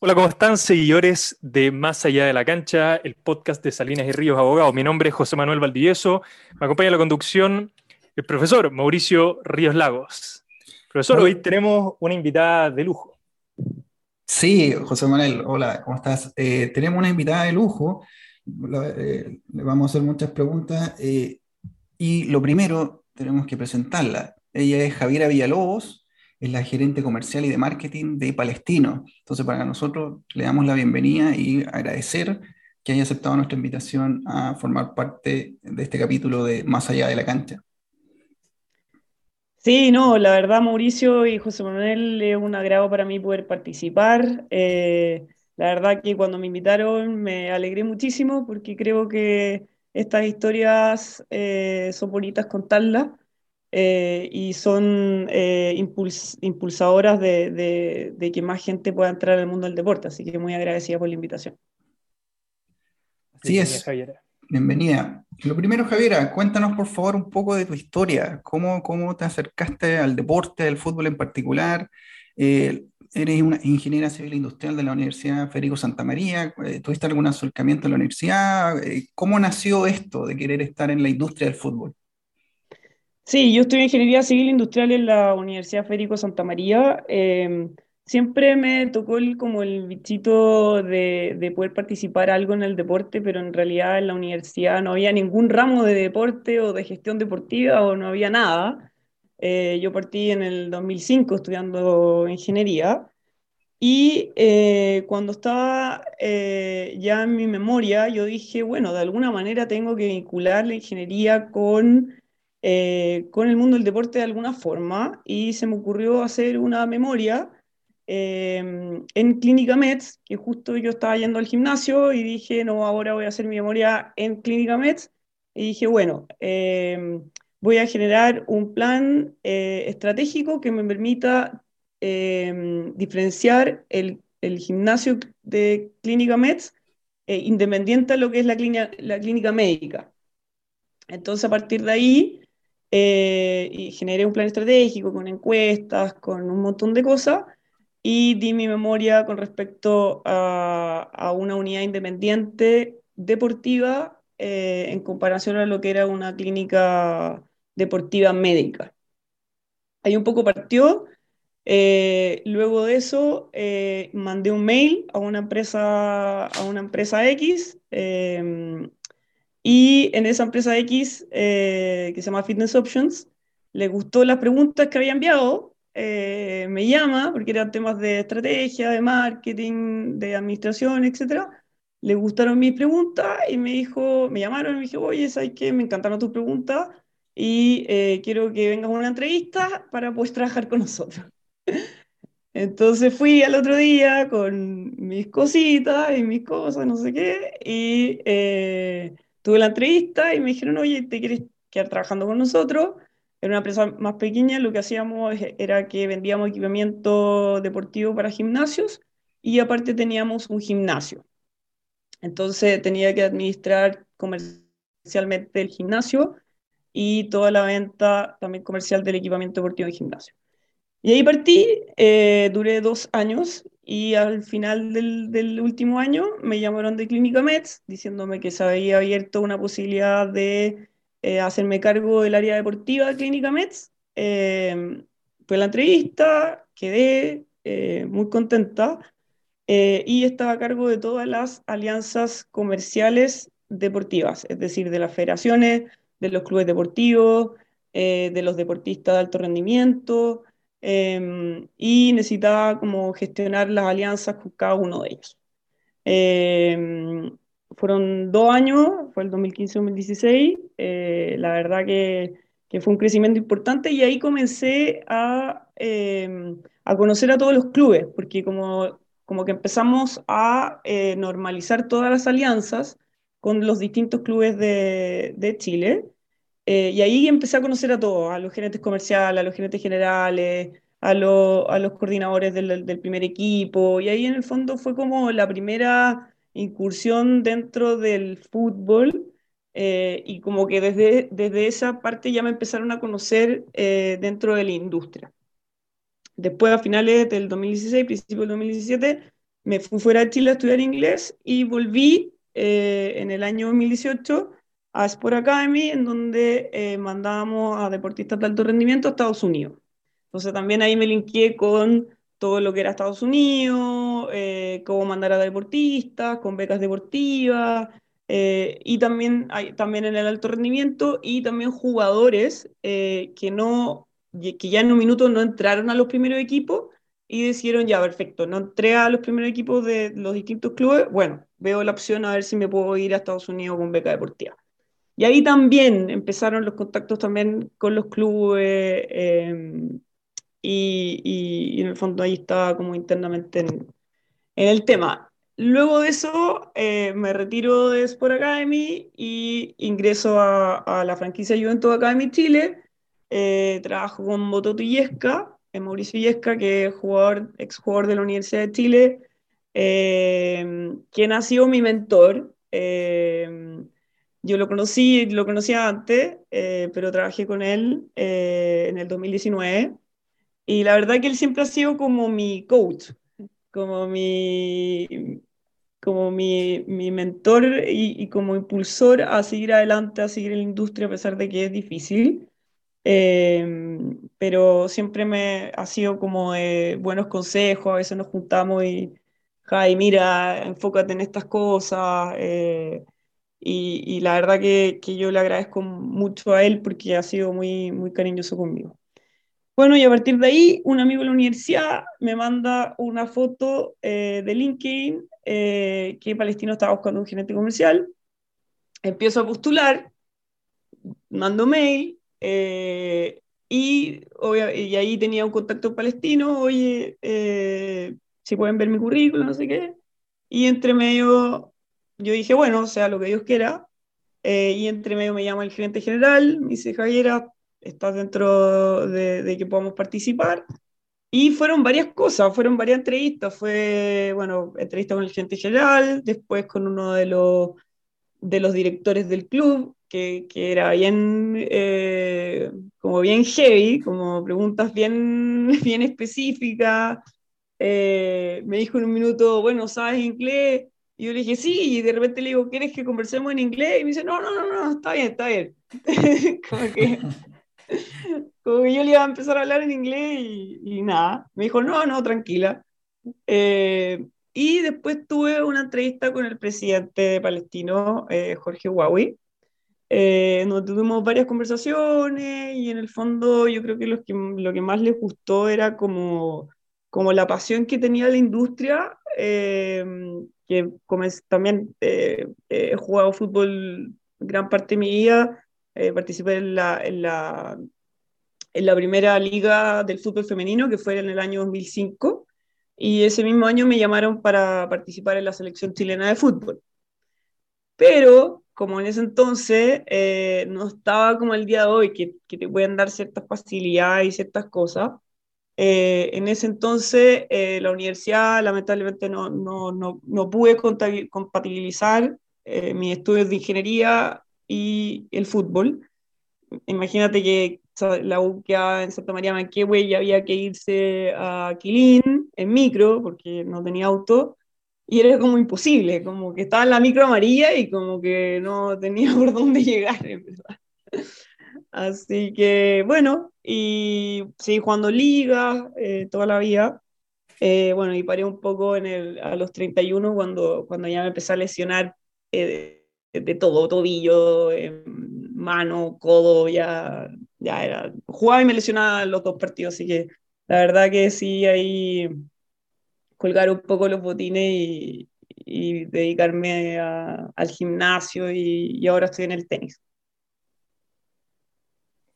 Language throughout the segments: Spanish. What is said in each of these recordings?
Hola, ¿cómo están seguidores de Más Allá de la Cancha, el podcast de Salinas y Ríos Abogados? Mi nombre es José Manuel Valdivieso, me acompaña en la conducción el profesor Mauricio Ríos Lagos. Profesor, hoy tenemos una invitada de lujo. Sí, José Manuel, hola, ¿cómo estás? Eh, tenemos una invitada de lujo, eh, le vamos a hacer muchas preguntas eh, y lo primero, tenemos que presentarla. Ella es Javiera Villalobos, es la gerente comercial y de marketing de Palestino. Entonces, para nosotros le damos la bienvenida y agradecer que haya aceptado nuestra invitación a formar parte de este capítulo de Más allá de la cancha. Sí, no, la verdad, Mauricio y José Manuel, es un agrado para mí poder participar. Eh, la verdad que cuando me invitaron me alegré muchísimo porque creo que estas historias eh, son bonitas contarlas. Eh, y son eh, impulsadoras de, que más gente pueda entrar al mundo del deporte. Así que muy agradecida por la invitación. Así es. Bienvenida. Lo primero, Javiera, cuéntanos por favor un poco de tu historia. ¿Cómo, cómo te acercaste al deporte, al fútbol en particular? Eh, eres una ingeniera civil industrial de la Universidad Federico Santa María. ¿Tuviste algún acercamiento en la universidad? ¿Cómo nació esto de querer estar en la industria del fútbol? Sí, yo estudié Ingeniería Civil Industrial en la Universidad Federico Santa María. Em, siempre me tocó el, como el bichito de, de, poder participar algo en el deporte, pero en realidad en la universidad no había ningún ramo de deporte o de gestión deportiva o no había nada. Eh, yo partí en el 2005 estudiando ingeniería y eh, cuando estaba eh, ya en mi memoria, yo dije, bueno, de alguna manera tengo que vincular la ingeniería con eh, con el mundo del deporte de alguna forma y se me ocurrió hacer una memoria em, en Clínica Mets, que justo yo estaba yendo al gimnasio y dije, no, ahora voy a hacer mi memoria en Clínica Mets. Y dije, bueno, em, voy a generar un plan eh, estratégico que me permita diferenciar el, el, gimnasio de Clínica Mets eh, independiente de lo que es la, clínica, la clínica médica. Entonces, a partir de ahí, eh, y generé un plan estratégico con encuestas, con un montón de cosas, y di mi memoria con respecto a, una unidad independiente deportiva eh, en comparación a lo que era una clínica deportiva médica. Ahí un poco partió. Eh, luego de eso, mandé un mail a una empresa, a una empresa X y en esa empresa X, eh, que se llama Fitness Options, le gustó las preguntas que había enviado, eh, me llama, porque eran temas de estrategia, de marketing, de administración, etc. Le gustaron mis preguntas y me dijo, me llamaron y me dijo, oye, ¿sabes qué? Me encantaron tus preguntas y eh, quiero que vengas a una entrevista para poder trabajar con nosotros. Entonces fui al otro día con mis cositas y mis cosas, no sé qué, y tuve la entrevista y me dijeron, oye, ¿te quieres quedar trabajando con nosotros? Era una empresa más pequeña, lo que hacíamos era que vendíamos equipamiento deportivo para gimnasios y aparte teníamos un gimnasio. Entonces tenía que administrar comercialmente el gimnasio y toda la venta también comercial del equipamiento deportivo de gimnasio. Y ahí partí, eh, duré dos años y al final del, último año me llamaron de Clínica Mets diciéndome que se había abierto una posibilidad de eh, hacerme cargo del área deportiva de Clínica Mets. Eh, fue la entrevista, quedé eh, muy contenta y estaba a cargo de todas las alianzas comerciales deportivas, es decir, de las federaciones, de los clubes deportivos, de los deportistas de alto rendimiento, Em, y necesitaba como gestionar las alianzas con cada uno de ellos. Em, fueron dos años, fue el 2015-2016, eh, la verdad que, que, fue un crecimiento importante y ahí comencé a, em, a conocer a todos los clubes, porque como, como que empezamos a eh, normalizar todas las alianzas con los distintos clubes de, de Chile. Eh, y ahí empecé a conocer a todos, a los gerentes comerciales, a los gerentes generales, a, a los coordinadores del, del, primer equipo. Y ahí en el fondo fue como la primera incursión dentro del fútbol. Eh, y como que desde, desde esa parte ya me empezaron a conocer eh, dentro de la industria. Después, a finales del 2016, principio del 2017, me fui fuera de Chile a estudiar inglés y volví eh, en el año 2018 a Sport Academy, en donde eh, mandábamos a deportistas de alto rendimiento a Estados Unidos. Entonces también ahí me linkeé con todo lo que era Estados Unidos, eh, cómo mandar a deportistas, con becas deportivas, eh, y también, hay, también en el alto rendimiento, y también jugadores eh, que, no, que ya en un minuto no entraron a los primeros equipos y decidieron, ya, perfecto, no entré a los primeros equipos de los distintos clubes, bueno, veo la opción a ver si me puedo ir a Estados Unidos con beca deportiva. Y ahí también empezaron los contactos también con los clubes em, y, en el fondo ahí estaba como internamente en, el tema. Luego de eso eh, me retiro de Sport Academy y ingreso a, la franquicia Juventus Academy Chile. Eh, trabajo con Bototo Yesca, eh, Mauricio Yesca, que es jugador, ex jugador de la Universidad de Chile, quien ha sido mi mentor. Yo lo conocí, lo conocía antes, pero trabajé con él en el 2019 y la verdad que él siempre ha sido como mi coach, como mi, como mi, mi mentor y, como impulsor a seguir adelante, a seguir en la industria, a pesar de que es difícil. Em, pero siempre me ha sido como de buenos consejos, a veces nos juntamos y, Jai, mira, enfócate en estas cosas. Eh, y, y, la verdad que, que, yo le agradezco mucho a él porque ha sido muy, muy cariñoso conmigo. Bueno, y a partir de ahí, un amigo de la universidad me manda una foto eh, de LinkedIn eh, que Palestino estaba buscando un gerente comercial. Empiezo a postular, mando mail eh, y, y, ahí tenía un contacto palestino, oye, si pueden ver mi currículum, no sé qué. Y entre medio, yo dije, bueno, sea lo que Dios quiera. y entre medio me llama el gerente general, me dice, Javiera, estás dentro de, que podamos participar. Y fueron varias cosas, fueron varias entrevistas. Fue, bueno, entrevista con el gerente general, después con uno de los, de los directores del club, que, que era bien, eh, como bien heavy, como preguntas bien, bien específicas. Eh, me dijo en un minuto, bueno, ¿sabes inglés? Y yo le dije, sí, y de repente le digo, ¿quieres que conversemos en inglés? Y me dice, no, no, no, no, está bien, está bien. como que como que yo le iba a empezar a hablar en inglés y, nada. Me dijo, no, no, tranquila. Eh, y después tuve una entrevista con el presidente de Palestino, eh, Jorge Huawei, eh, donde tuvimos varias conversaciones y en el fondo yo creo que lo que, lo que más les gustó era como, como la pasión que tenía la industria, que como también he jugado fútbol gran parte de mi vida, eh, participé en la, en, la, primera liga del fútbol femenino, que fue en el año 2005, y ese mismo año me llamaron para participar en la selección chilena de fútbol. Pero, como en ese entonces eh, no estaba como el día de hoy, que, que, te pueden dar ciertas facilidades y ciertas cosas, eh, en ese entonces la universidad lamentablemente no, no, no, no pude compatibilizar mis estudios de ingeniería y el fútbol. Imagínate que la U en Santa María Manquehue y había que irse a Quilín en micro porque no tenía auto y era como imposible, como que estaba en la micro amarilla y como que no tenía por dónde llegar, Así que bueno, y seguí jugando liga eh, toda la vida. Eh, bueno, y paré un poco en el, a los 31 cuando, cuando ya me empecé a lesionar eh, de todo, tobillo, eh, mano, codo, ya, ya era. Jugaba y me lesionaba los dos partidos, así que la verdad que sí, ahí colgar un poco los botines y, dedicarme al gimnasio y, ahora estoy en el tenis.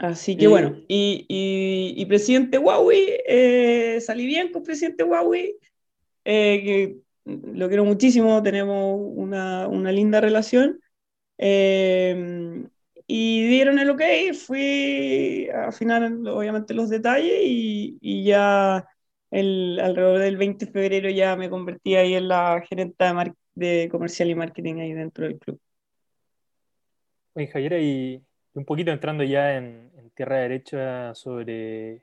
Así que bueno, y, presidente Huawei, eh, salí bien con presidente Huawei, eh, que lo quiero muchísimo, tenemos una, una linda relación. Eh, y dieron el ok, fui a final obviamente los detalles y, y ya el, alrededor del 20 de febrero ya me convertí ahí en la gerenta de, de comercial y marketing ahí dentro del club. Oye, Javiera, y un poquito entrando ya en, tierra derecha sobre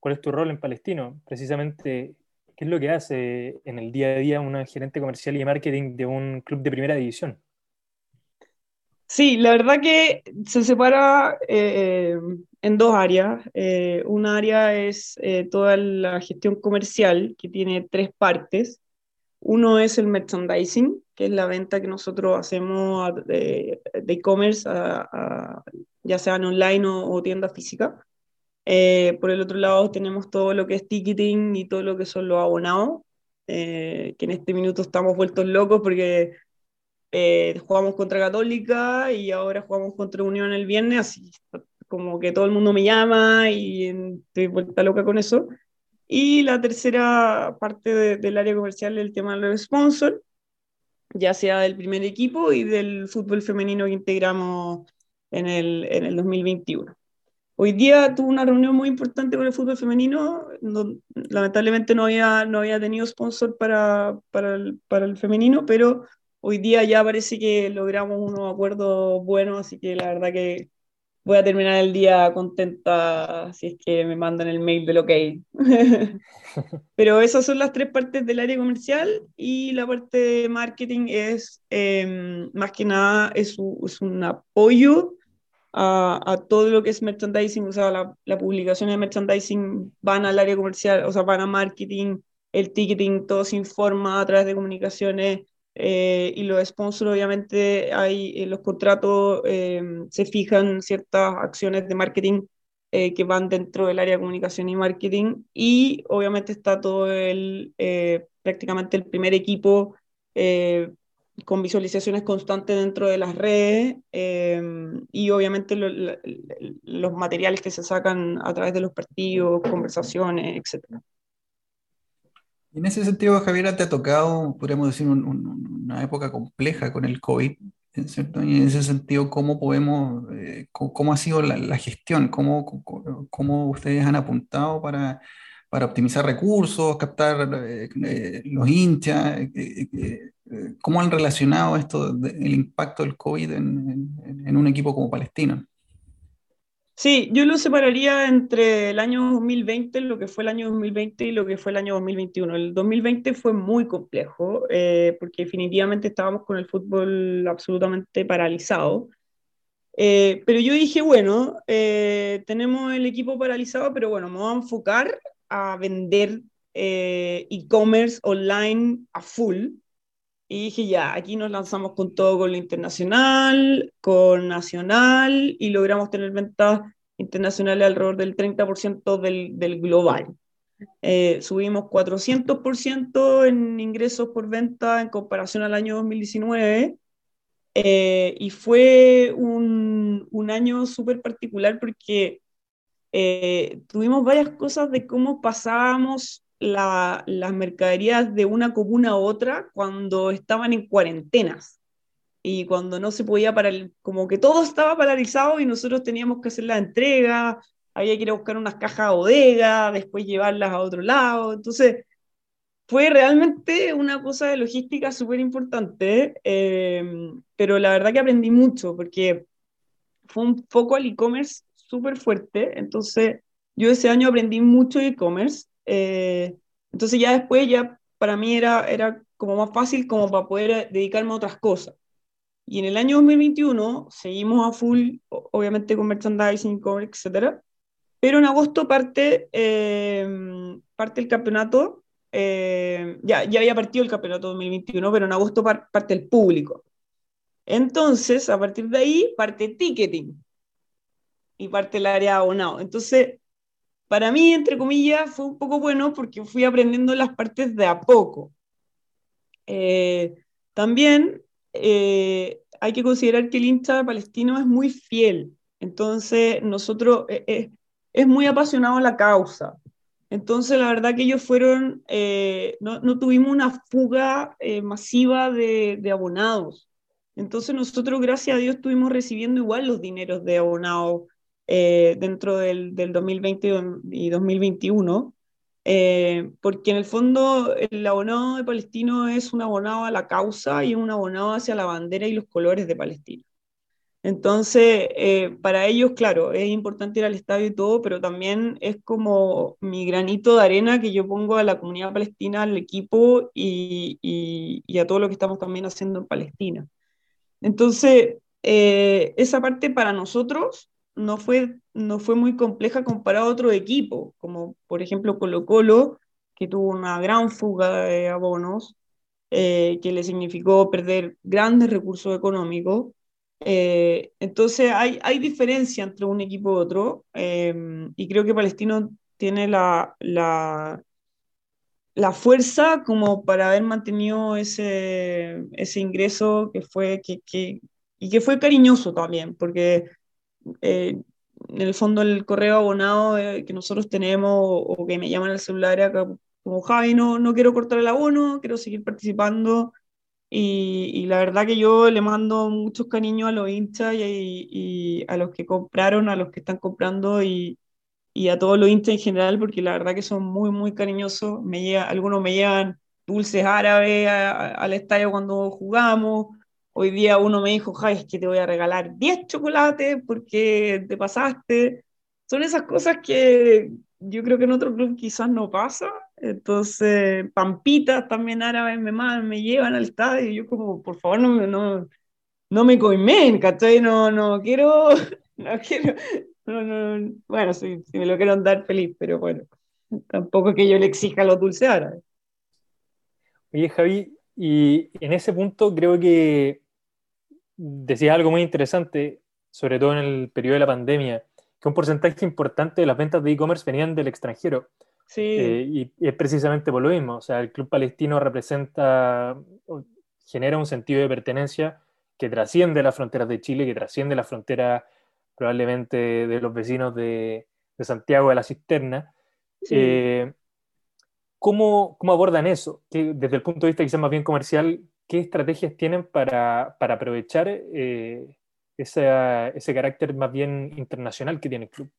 cuál es tu rol en Palestino. Precisamente ¿Qué es lo que hace en el día a día una gerente comercial y marketing de un club de primera división? Sí, la verdad que se separa eh, en dos áreas. Eh, una área es eh, toda la gestión comercial, que tiene tres partes. Uno es el merchandising, que es la venta que nosotros hacemos de e-commerce, ya sea en online o, o tienda física. por el otro lado tenemos todo lo que es ticketing y todo lo que son los abonados, que en este minuto estamos vueltos locos porque eh, jugamos contra Católica y ahora jugamos contra Unión el viernes, así como que todo el mundo me llama y estoy vuelta loca con eso. Y la tercera parte del área comercial es el tema de los sponsors, ya sea del primer equipo y del fútbol femenino que integramos en el, en el 2021. Hoy día tuve una reunión muy importante con el fútbol femenino, lamentablemente no había, no había tenido sponsor para, el, para el femenino, pero hoy día ya parece que logramos unos acuerdos buenos, así que la verdad que voy a terminar el día contenta si es que me mandan el mail del ok. Pero esas son las tres partes del área comercial y la parte de marketing es, em, más que nada, es, es un apoyo a, a, todo lo que es merchandising, o sea, la, la publicación de merchandising van al área comercial, o sea, van a marketing, el ticketing, todo se informa a través de comunicaciones eh, y los sponsors, obviamente, hay en los contratos eh, se fijan ciertas acciones de marketing eh, que van dentro del área de comunicación y marketing, y obviamente está todo el, prácticamente el primer equipo con visualizaciones constantes dentro de las redes y obviamente los materiales que se sacan a través de los partidos, conversaciones, etcétera. En ese sentido, Javier, te ha tocado, podríamos decir, una época compleja con el COVID, ¿cierto? Y en ese sentido, ¿cómo podemos, eh, cómo, ha sido la, gestión? ¿Cómo, ¿Cómo, ustedes han apuntado para, optimizar recursos, captar eh, eh, los hinchas? ¿Cómo han relacionado esto, el impacto del COVID en, en un equipo como Palestino? Sí, yo lo separaría entre el año 2020, lo que fue el año 2020 y lo que fue el año 2021. El 2020 fue muy complejo eh, porque definitivamente estábamos con el fútbol absolutamente paralizado. Eh, pero yo dije, bueno, eh, tenemos el equipo paralizado, pero bueno, me voy a enfocar a vender e-commerce online a full. Y dije, ya, aquí nos lanzamos con todo, con lo internacional, con nacional, y logramos tener ventas internacionales alrededor del 30% del, del global. Eh, subimos 400% en ingresos por venta en comparación al año 2019. Eh, y fue un, un año súper particular porque eh, tuvimos varias cosas de cómo pasábamos las mercaderías de una comuna a otra cuando estaban en cuarentenas y cuando no se podía parar, como que todo estaba paralizado y nosotros teníamos que hacer la entrega, había que ir a buscar unas cajas a bodega, después llevarlas a otro lado, entonces fue realmente una cosa de logística súper importante, em, pero la verdad que aprendí mucho porque fue un foco al e-commerce súper fuerte, entonces yo ese año aprendí mucho e-commerce, eh, entonces ya después ya para mí era, era como más fácil como para poder dedicarme a otras cosas. Y en el año 2021 seguimos a full, obviamente con merchandising, etcétera, pero en agosto parte, em, parte el campeonato, em, ya, ya había partido el campeonato 2021, pero en agosto parte el público. Entonces, a partir de ahí, parte ticketing y parte el área abonado. Entonces, para mí, entre comillas, fue un poco bueno porque fui aprendiendo las partes de a poco. Eh, también eh, hay que considerar que el hincha palestino es muy fiel, entonces nosotros eh, es muy apasionado a la causa. Entonces, la verdad que ellos fueron, no, no, tuvimos una fuga masiva de, de, abonados. Entonces, nosotros, gracias a Dios, estuvimos recibiendo igual los dineros de abonados dentro del, del 2020 y 2021. Eh, porque en el fondo el abonado de Palestino es un abonado a la causa y un abonado hacia la bandera y los colores de Palestina. Entonces, eh, para ellos, claro, es importante ir al estadio y todo, pero también es como mi granito de arena que yo pongo a la comunidad palestina, al equipo y, y, a todo lo que estamos también haciendo en Palestina. Entonces, eh, esa parte para nosotros no fue, no fue muy compleja comparado a otro equipo, como por ejemplo Colo Colo, que tuvo una gran fuga de abonos, eh, que le significó perder grandes recursos económicos. Eh, entonces hay, hay diferencia entre un equipo y otro em, y creo que Palestino tiene la, la, la, fuerza como para haber mantenido ese, ese ingreso que fue, que, que, y que fue cariñoso también, porque eh, en el fondo el correo abonado eh, que nosotros tenemos o, que me llaman al celular acá, como Javi, no, no quiero cortar el abono, quiero seguir participando y, la verdad que yo le mando muchos cariños a los hinchas y, a los que compraron, a los que están comprando y, a todos los hinchas en general, porque la verdad que son muy, muy cariñosos. Me algunos me llevan dulces árabes al estadio cuando jugamos. Hoy día uno me dijo, Jai, es que te voy a regalar 10 chocolates porque te pasaste. Son esas cosas que yo creo que en otro club quizás no pasa entonces, pampitas también árabes me, me llevan al estadio y yo como, por favor, no, no, no me coimen, ¿cachai? No, no quiero, no quiero, no, no, bueno, si, me lo quiero dar feliz, pero bueno, tampoco que yo le exija los dulces árabes. Oye, Javi, y en ese punto creo que decías algo muy interesante, sobre todo en el periodo de la pandemia, que un porcentaje importante de las ventas de e-commerce venían del extranjero. Sí. Eh, y, es precisamente por lo mismo. O sea, el club palestino representa, genera un sentido de pertenencia que trasciende las fronteras de Chile, que trasciende las fronteras probablemente de los vecinos de, Santiago de la Cisterna. Eh, ¿cómo, ¿cómo, abordan eso? ¿Qué, desde el punto de vista quizás más bien comercial, ¿qué estrategias tienen para, para aprovechar eh, ese carácter más bien internacional que tiene el club?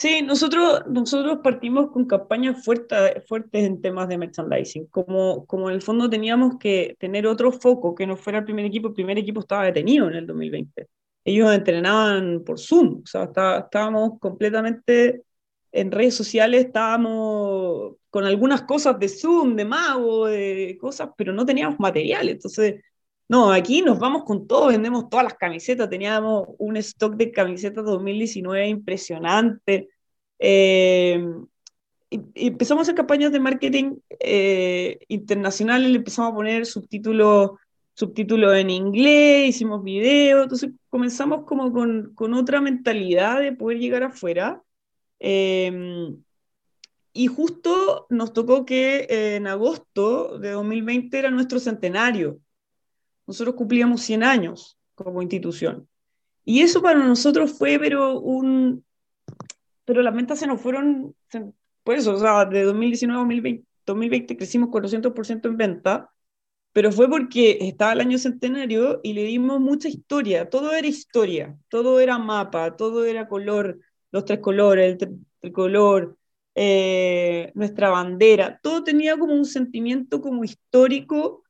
Sí, nosotros, nosotros partimos con campañas fuertes, fuertes en temas de merchandising. Como, como en el fondo teníamos que tener otro foco que no fuera el primer equipo, el primer equipo estaba detenido en el 2020. Ellos entrenaban por Zoom, o sea, estábamos completamente en redes sociales, estábamos con algunas cosas de Zoom, de Mago, de cosas, pero no teníamos material. Entonces, no, aquí nos vamos con todo, vendemos todas las camisetas, teníamos un stock de camisetas 2019 impresionante. Eh, y, empezamos a hacer campañas de marketing eh, internacionales, le empezamos a poner subtítulos subtítulos en inglés, hicimos videos, entonces comenzamos como con, con otra mentalidad de poder llegar afuera. Eh, y justo nos tocó que en agosto de 2020 era nuestro centenario nosotros cumplíamos 100 años como institución. Y eso para nosotros fue, pero un... Pero las ventas se nos fueron, por eso, o sea, de 2019 a 2020, 2020 crecimos 400% en venta, pero fue porque estaba el año centenario y le dimos mucha historia, todo era historia, todo era mapa, todo era color, los tres colores, el, color, eh, nuestra bandera, todo tenía como un sentimiento como histórico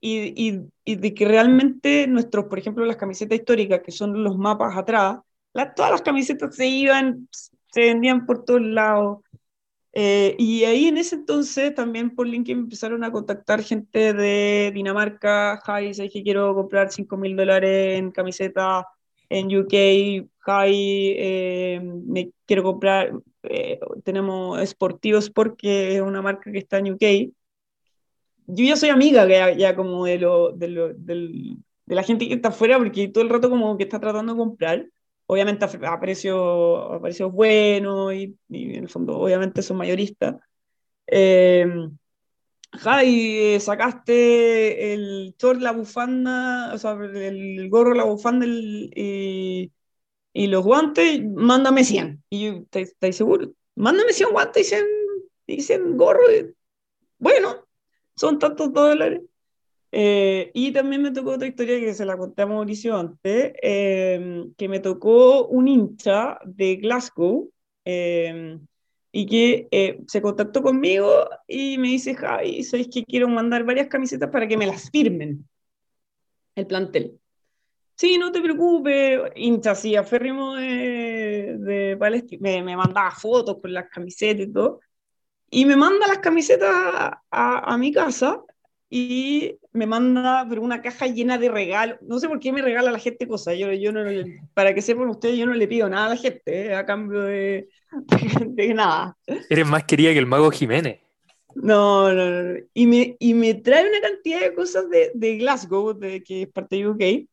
y, y, de que realmente nuestros, por ejemplo, las camisetas históricas, que son los mapas atrás, todas las camisetas se iban, se vendían por todos lados. Eh, y ahí en ese entonces también por LinkedIn empezaron a contactar gente de Dinamarca, Jai, sé que quiero comprar 5 mil dólares en camiseta en UK, Jai, eh, me quiero comprar, eh, tenemos Sportivos porque es una marca que está en UK, yo ya soy amiga ya, como de, lo, de, lo, de, la gente que está afuera, porque todo el rato como que está tratando de comprar, obviamente a, precios buenos y, en el fondo obviamente son mayoristas. Eh, Jai, sacaste el short, la bufanda, o sea, el gorro, la bufanda y, y, los guantes, mándame 100. Y yo, ¿estáis seguro? Mándame 100 guantes y 100, y 100 gorros. Bueno, son tantos dólares. Eh, y también me tocó otra historia que se la conté a Mauricio antes, em, que me tocó un hincha de Glasgow em, y que eh, se contactó conmigo y me dice, Javi, ¿sabéis que quiero mandar varias camisetas para que me las firmen el plantel? Sí, no te preocupes, hincha así, aférrimo de, de Palestina, me, me, mandaba fotos con las camisetas y todo, y me manda las camisetas a, a, mi casa y me manda pero una caja llena de regalos, no sé por qué me regala la gente cosas, yo, yo no, para que sepan ustedes, yo no le pido nada a la gente, eh, a cambio de, de, nada. Eres más querida que el mago Jiménez. No, no, no. Y me, y me trae una cantidad de cosas de, de Glasgow, de, que es parte de UK,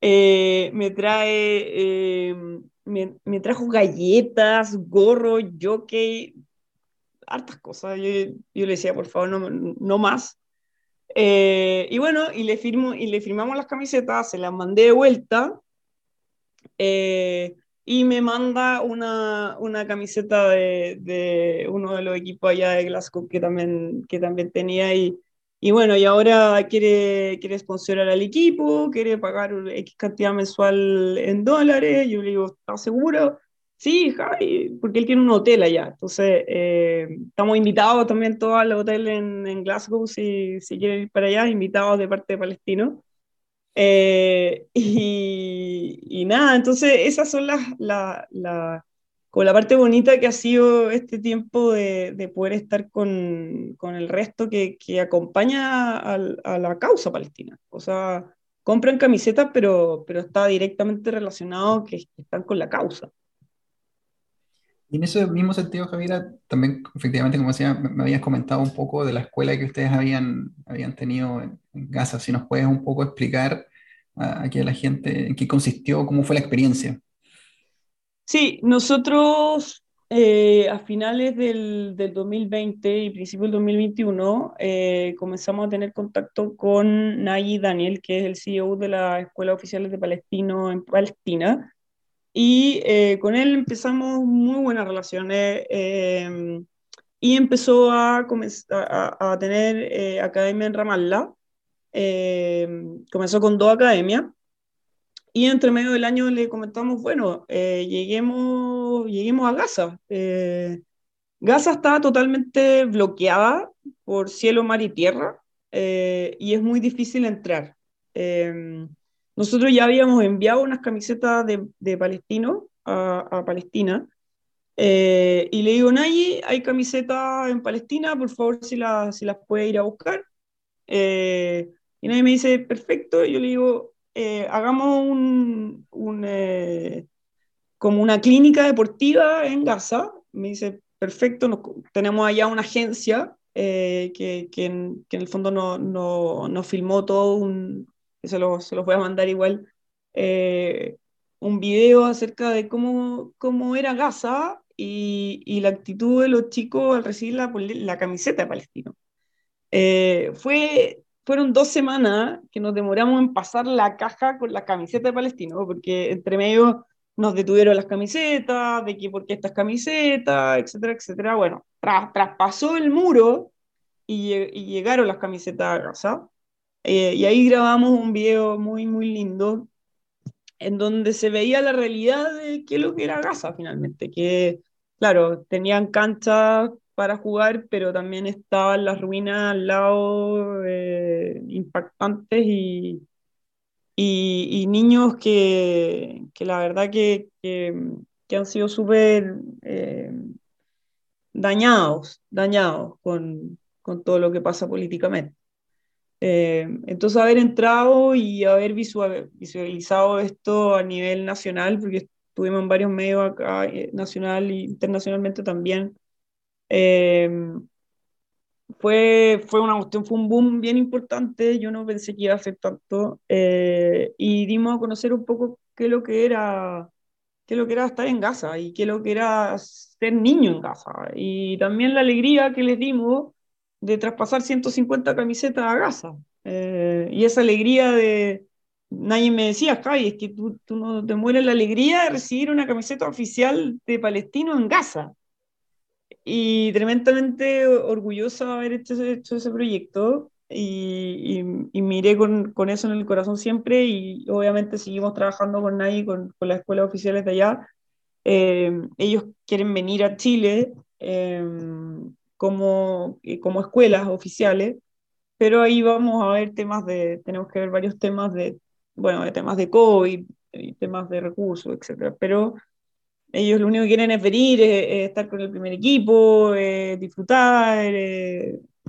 eh, me trae, eh, me, me, trajo galletas, gorro, jockey, hartas cosas. Yo, yo le decía, por favor, no, no más. Eh, y bueno, y le, firmo, y le firmamos las camisetas, se las mandé de vuelta. y me manda una, una camiseta de, de, uno de los equipos allá de Glasgow que también, que también tenía y, y bueno, y ahora quiere, quiere sponsorar al equipo, quiere pagar X cantidad mensual en dólares. Yo le digo, ¿estás seguro? Sí, Javi, porque él tiene un hotel allá. Entonces, eh, estamos invitados también todos al hotel en, en Glasgow, si, si, quieren ir para allá, invitados de parte de Palestino. Eh, y, y, nada, entonces esas son las, las, las con la parte bonita que ha sido este tiempo de, de poder estar con, con, el resto que, acompaña a, la causa palestina. O sea, compran camisetas, pero, pero está directamente relacionado que, están con la causa. Y en ese mismo sentido, Javiera, también efectivamente, como decía, me habías comentado un poco de la escuela que ustedes habían, habían tenido en, en Gaza. Si nos puedes un poco explicar aquí a la gente en qué consistió, cómo fue la experiencia. Sí, nosotros eh, a finales del, del, 2020 y principios del 2021 eh, comenzamos a tener contacto con Nayi Daniel, que es el CEO de la Escuela Oficiales de Palestino en Palestina, y eh, con él empezamos muy buenas relaciones em, y empezó a, a, a tener academia en Ramallah. Comenzó con dos academias y entre medio del año le comentamos, bueno, eh, lleguemos, lleguemos a Gaza. Eh, Gaza está totalmente bloqueada por cielo, mar y tierra eh, y es muy difícil entrar. nosotros ya habíamos enviado unas camisetas de, de palestino a, a Palestina y le digo, Nayi, hay camisetas en Palestina, por favor, si, la, si las puede ir a buscar. y Nayi me dice, perfecto. Yo le digo, eh, hagamos un, eh, como una clínica deportiva en Gaza. Me dice, perfecto, tenemos allá una agencia eh, que, en, el fondo nos no, no filmó todo se, lo, se los voy a mandar igual, un video acerca de cómo, cómo era Gaza y, la actitud de los chicos al recibir la, la camiseta de Palestino. fue fueron dos semanas que nos demoramos en pasar la caja con la camiseta de Palestino, porque entre medio nos detuvieron las camisetas, de que por qué estas camisetas, etcétera, etcétera. Bueno, tras, traspasó el muro y, y, llegaron las camisetas a casa. Eh, y ahí grabamos un video muy, muy lindo en donde se veía la realidad de qué es lo que era Gaza finalmente, que, claro, tenían canchas para jugar, pero también estaban las ruinas al lado eh, impactantes y, y, niños que, que, la verdad que, que, han sido súper eh, dañados, dañados con, con, todo lo que pasa políticamente. Eh, entonces haber entrado y haber visualizado esto a nivel nacional, porque estuvimos en varios medios acá, nacional e internacionalmente también, eh, fue, fue una cuestión, fue un boom bien importante, yo no pensé que iba a ser tanto, eh, y dimos a conocer un poco qué es lo que era, qué es lo que era estar en Gaza y qué es lo que era ser niño en Gaza, y también la alegría que les dimos de traspasar 150 camisetas a Gaza, eh, y esa alegría de, nadie me decía, Kai, es que tú, tú no te mueres la alegría de recibir una camiseta oficial de Palestino en Gaza y tremendamente orgullosa de haber hecho, hecho ese proyecto y, y, miré con, con, eso en el corazón siempre y obviamente seguimos trabajando con NAI, con, con las escuelas oficiales de allá. Eh, ellos quieren venir a Chile eh, como, eh, como escuelas oficiales, pero ahí vamos a ver temas de, tenemos que ver varios temas de, bueno, de temas de COVID y temas de recursos, etcétera. Pero ellos lo único que quieren es venir, estar con el primer equipo, disfrutar.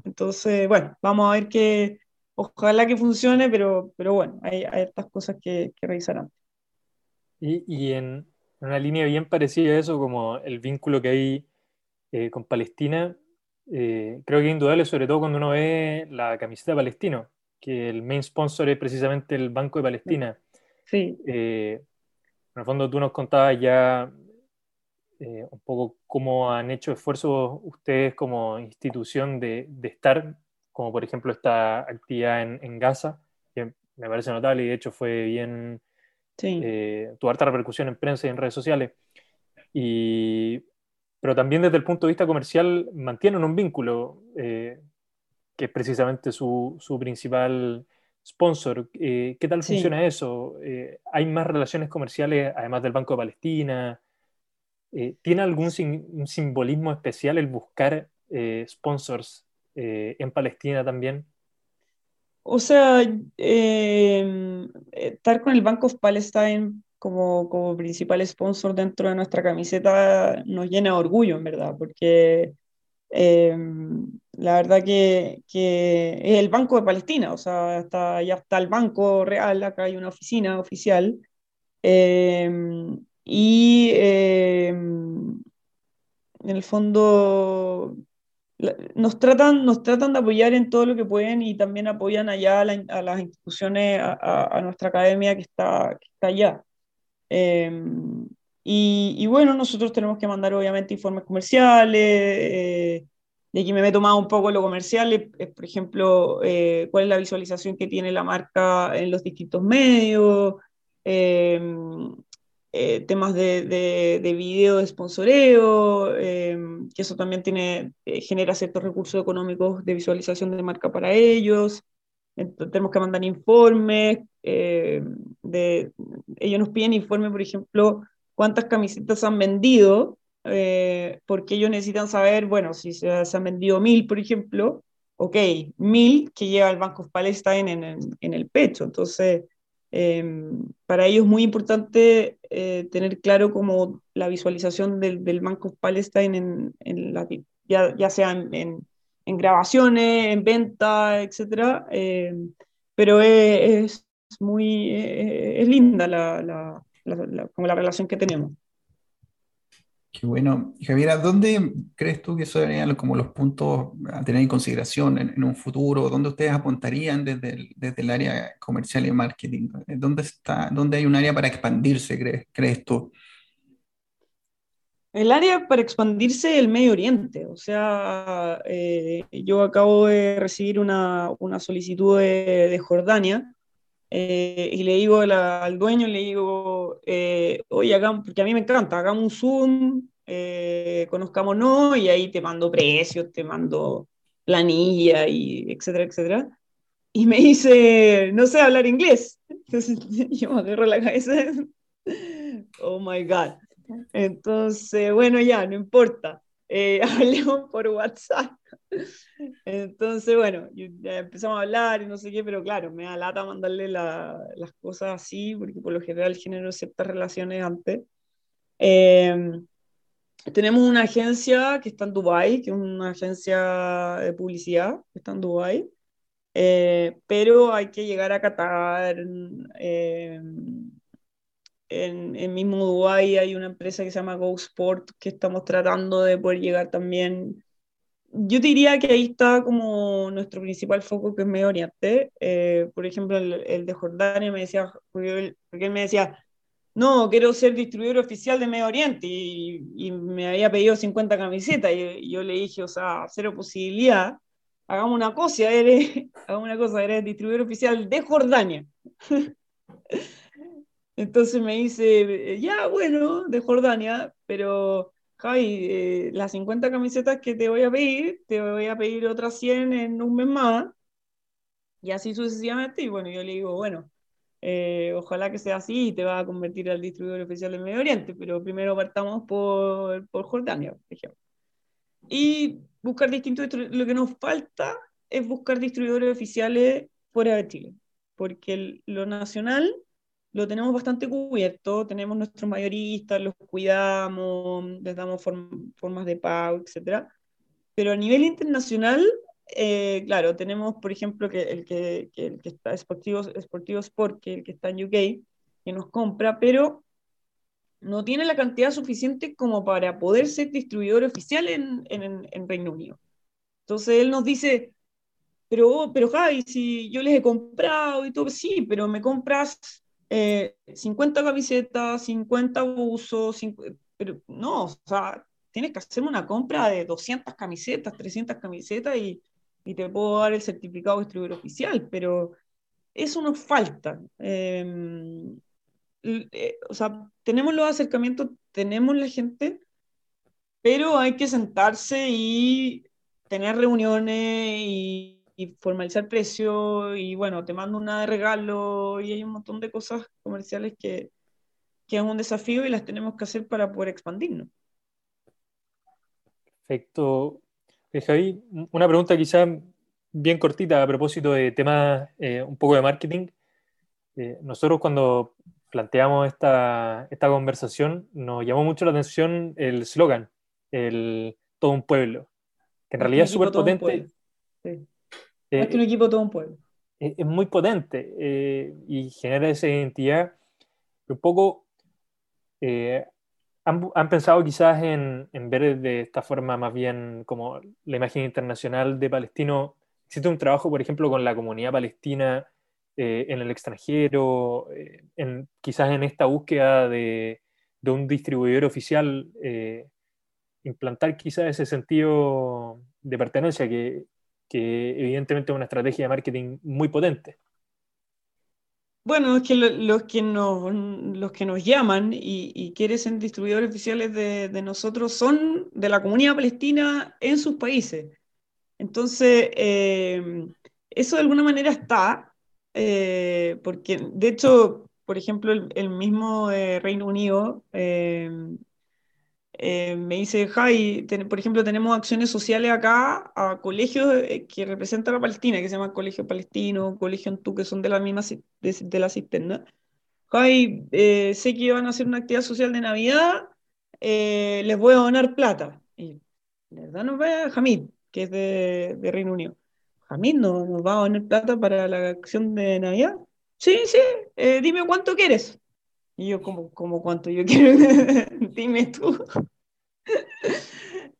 entonces, bueno, vamos a ver que ojalá que funcione, pero, pero bueno, hay, hay estas cosas que, que revisarán. Y, y en una línea bien parecida a eso, como el vínculo que hay eh, con Palestina, eh, creo que es indudable, sobre todo cuando uno ve la camiseta palestino, que el main sponsor es precisamente el Banco de Palestina. Sí. Eh, en el fondo tú nos contabas ya un poco cómo han hecho esfuerzos ustedes como institución de, de estar, como por ejemplo esta actividad en, en, Gaza, que me parece notable y de hecho fue bien, sí. tuvo harta repercusión en prensa y en redes sociales. Y pero también desde el punto de vista comercial mantienen un vínculo, eh, que es precisamente su, su principal sponsor. Eh, ¿Qué tal Sí. funciona eso? Eh, ¿Hay más relaciones comerciales además del Banco de Palestina? Eh, ¿Tiene algún simbolismo especial el buscar eh, sponsors eh, en Palestina también? O sea, eh, estar con el Bank of Palestine como, como principal sponsor dentro de nuestra camiseta nos llena de orgullo, en verdad, porque eh, la verdad que, que es el Banco de Palestina, o sea, está, ya está el banco real, acá hay una oficina oficial, eh, y eh, en el fondo nos tratan, nos tratan de apoyar en todo lo que pueden y también apoyan allá a, la- a las instituciones, a, a- nuestra academia que está, que está allá. Eh, y, y bueno, nosotros tenemos que mandar obviamente informes comerciales, eh, y aquí me meto más un poco en lo comercial, eh, por ejemplo, eh, cuál es la visualización que tiene la marca en los distintos medios, eh, temas de, de, de video de sponsoreo, eh, que eso también tiene, eh, genera ciertos recursos económicos de visualización de marca para ellos. Entonces, tenemos que mandar informes, eh, de, ellos nos piden informes, por ejemplo, cuántas camisetas han vendido, eh, porque ellos necesitan saber, bueno, si se, se han vendido mil, por ejemplo, ok, mil que lleva el Banco of Palestine en, en, en el pecho. Entonces, eh, para ellos es muy importante eh, tener claro como la visualización del, del Banco Palestine en, en ya, sea en, grabaciones, en venta, etc. Eh, pero es, muy eh, es linda la, como la relación que tenemos. Qué bueno. Javiera, ¿dónde crees tú que serían como los puntos a tener en consideración en, un futuro? ¿Dónde ustedes apuntarían desde el, desde el área comercial y marketing? ¿Dónde, está, ¿Dónde hay un área para expandirse, crees, crees tú? El área para expandirse es el Medio Oriente. O sea, eh, yo acabo de recibir una, una solicitud de Jordania eh, y le digo al dueño, le digo, eh, oye, hagamos, porque a mí me encanta, hagamos un Zoom, eh, conozcámonos y ahí te mando precios, te mando planilla y etcétera, etcétera. Y me dice, no sé hablar inglés. Entonces yo me agarro la cabeza. Oh my God. Entonces, bueno, ya, no importa. Eh, hablemos por WhatsApp. Entonces, bueno, ya empezamos a hablar y no sé qué, pero claro, me da lata mandarle la, las cosas así, porque por lo general genero ciertas relaciones antes. Eh, tenemos una agencia que está en Dubai, que es una agencia de publicidad que está en Dubai, eh, pero hay que llegar a Qatar. Eh, en, en mismo Dubái hay una empresa que se llama Go Sport que estamos tratando de poder llegar también. Yo diría que ahí está como nuestro principal foco, que es Medio Oriente. Eh, por ejemplo, el, el, de Jordania me decía, porque él, me decía, no, quiero ser distribuidor oficial de Medio Oriente y, y me había pedido 50 camisetas y, y, yo le dije, o sea, cero posibilidad. Hagamos una cosa, eres, hagamos una cosa, eres distribuidor oficial de Jordania. Entonces me dice, ya, bueno, de Jordania, pero Javi, eh, las 50 camisetas que te voy a pedir, te voy a pedir otras 100 en un mes más, y así sucesivamente. Y bueno, yo le digo, bueno, eh, ojalá que sea así y te va a convertir al distribuidor oficial del Medio Oriente, pero primero partamos por, por Jordania, por ejemplo. Y buscar distintos, lo que nos falta es buscar distribuidores oficiales fuera de Chile. porque lo nacional lo tenemos bastante cubierto, tenemos nuestros mayoristas, los cuidamos, les damos formas de pago, etc. Pero a nivel internacional, eh, claro, tenemos, por ejemplo, que el que, el que está Sportivo, Sportivo Sport, que el que está en UK, que nos compra, pero no tiene la cantidad suficiente como para poder ser distribuidor oficial en, en, en Reino Unido. Entonces él nos dice, pero, pero Javi, si yo les he comprado y todo, sí, pero me compras 50 eh, camisetas, 50 buzos, pero no, o sea, tienes que hacer una compra de 200 camisetas, 300 camisetas y, te puedo dar el certificado de distribuidor oficial, pero eso nos falta. Em, eh, o sea, tenemos los acercamientos, tenemos la gente, pero hay que sentarse y tener reuniones y y formalizar precio y bueno, te mando una de regalo y hay un montón de cosas comerciales que, que es un desafío y las tenemos que hacer para poder expandirnos. Perfecto. Eh, Javi, una pregunta quizá bien cortita a propósito de temas eh, un poco de marketing. Eh, nosotros cuando planteamos esta, esta, conversación nos llamó mucho la atención el slogan, el todo un pueblo, que en realidad es súper potente. Sí. Es que un equipo todo un pueblo. Es, muy potente eh, y genera esa identidad. Un poco eh, han, pensado quizás en, en, ver de esta forma más bien como la imagen internacional de palestino. Existe un trabajo, por ejemplo, con la comunidad palestina eh, en el extranjero, en, quizás en esta búsqueda de, de un distribuidor oficial, implantar quizás ese sentido de pertenencia que, que evidentemente es una estrategia de marketing muy potente. Bueno, es que los, que nos, los que nos llaman y, quieren ser distribuidores oficiales de, nosotros son de la comunidad palestina en sus países. Entonces, eh, eso de alguna manera está, eh, porque de hecho, por ejemplo, el, mismo Reino Unido eh, eh, me dice, Jai, por ejemplo, tenemos acciones sociales acá a colegios eh, que representan a Palestina, que se llaman Colegio Palestino, Colegio Antú, que son de la misma de, la cisterna. Jai, eh, sé que van a hacer una actividad social de Navidad, les voy a donar plata. Y la verdad nos va a Hamid, que es de, Reino Unido. Hamid nos, nos, va a donar plata para la acción de Navidad. Sí, sí, dime cuánto quieres. Y yo, como, como cuánto yo quiero, dime tú.